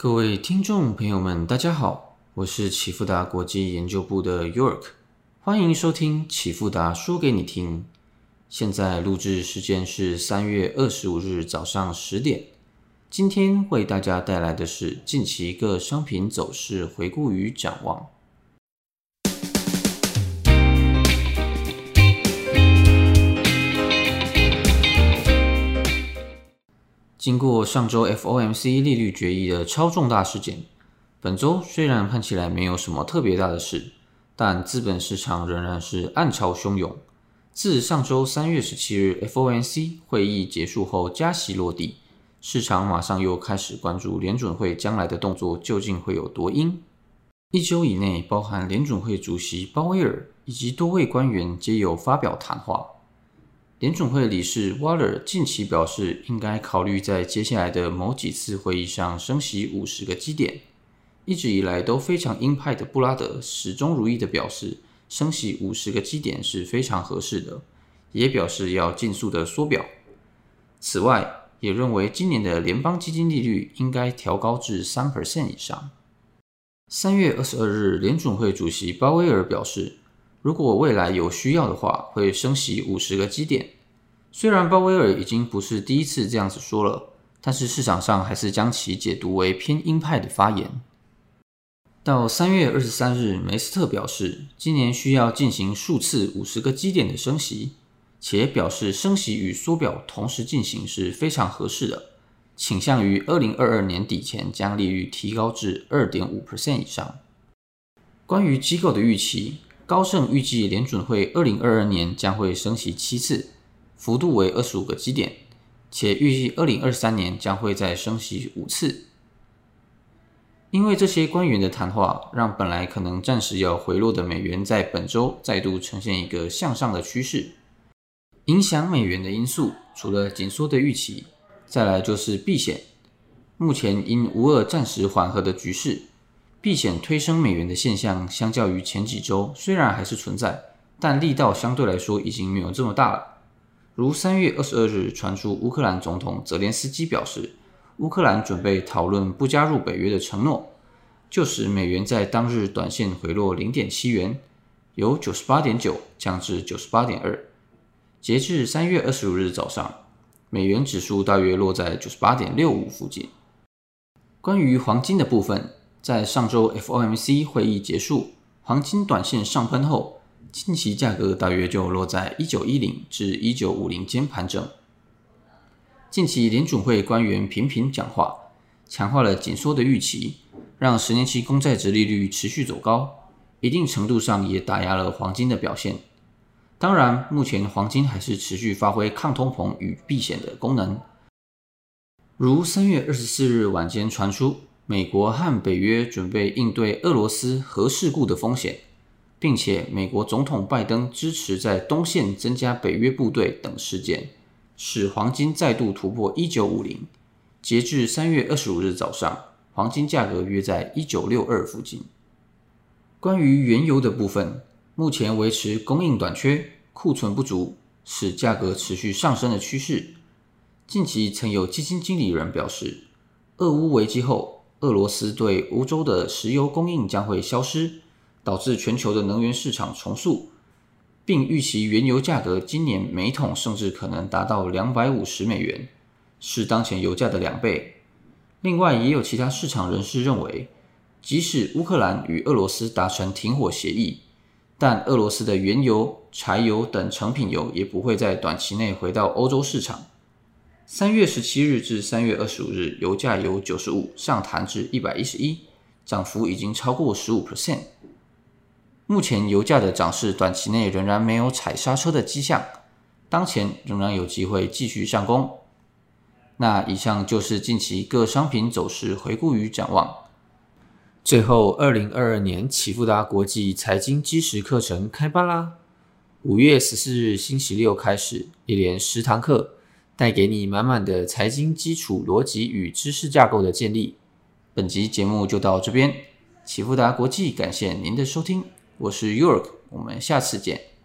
各位听众朋友们，大家好，我是启富达国际研究部的 York，欢迎收听启富达说给你听。现在录制时间是三月二十五日早上十点。今天为大家带来的是近期各商品走势回顾与展望。经过上周 FOMC 利率决议的超重大事件，本周虽然看起来没有什么特别大的事，但资本市场仍然是暗潮汹涌。自上周三月十七日 FOMC 会议结束后，加息落地，市场马上又开始关注联准会将来的动作究竟会有多鹰。一周以内，包含联准会主席鲍威尔以及多位官员皆有发表谈话。联准会理事 Waller 近期表示，应该考虑在接下来的某几次会议上升息五十个基点。一直以来都非常鹰派的布拉德始终如一的表示。升息五十个基点是非常合适的，也表示要尽速的缩表。此外，也认为今年的联邦基金利率应该调高至三 percent 以上。三月二十二日，联准会主席鲍威尔表示，如果未来有需要的话，会升息五十个基点。虽然鲍威尔已经不是第一次这样子说了，但是市场上还是将其解读为偏鹰派的发言。到三月二十三日，梅斯特表示，今年需要进行数次五十个基点的升息，且表示升息与缩表同时进行是非常合适的，倾向于二零二二年底前将利率提高至二点五 percent 以上。关于机构的预期，高盛预计联准会二零二二年将会升息七次，幅度为二十五个基点，且预计二零二三年将会再升息五次。因为这些官员的谈话，让本来可能暂时要回落的美元，在本周再度呈现一个向上的趋势。影响美元的因素，除了紧缩的预期，再来就是避险。目前因无二暂时缓和的局势，避险推升美元的现象，相较于前几周虽然还是存在，但力道相对来说已经没有这么大了。如三月二十二日传出，乌克兰总统泽连斯基表示。乌克兰准备讨论不加入北约的承诺，就使美元在当日短线回落零点七元，由九十八点九降至九十八点二。截至三月二十五日早上，美元指数大约落在九十八点六五附近。关于黄金的部分，在上周 FOMC 会议结束，黄金短线上喷后，近期价格大约就落在一九一零至一九五零间盘整。近期联准会官员频频讲话，强化了紧缩的预期，让十年期公债值利率持续走高，一定程度上也打压了黄金的表现。当然，目前黄金还是持续发挥抗通膨与避险的功能。如三月二十四日晚间传出，美国和北约准备应对俄罗斯核事故的风险，并且美国总统拜登支持在东线增加北约部队等事件。使黄金再度突破一九五零，截至三月二十五日早上，黄金价格约在一九六二附近。关于原油的部分，目前维持供应短缺、库存不足，使价格持续上升的趋势。近期曾有基金经理人表示，俄乌危机后，俄罗斯对欧洲的石油供应将会消失，导致全球的能源市场重塑。并预期原油价格今年每桶甚至可能达到两百五十美元，是当前油价的两倍。另外，也有其他市场人士认为，即使乌克兰与俄罗斯达成停火协议，但俄罗斯的原油、柴油等成品油也不会在短期内回到欧洲市场。三月十七日至三月二十五日，油价由九十五上弹至一百一十一，涨幅已经超过十五 percent。目前油价的涨势短期内仍然没有踩刹车的迹象，当前仍然有机会继续上攻。那以上就是近期各商品走势回顾与展望。最后，二零二二年启富达国际财经基石课程开班啦！五月十四日星期六开始，一连十堂课，带给你满满的财经基础逻辑与知识架构的建立。本集节目就到这边，启富达国际感谢您的收听。我是 York，我们下次见。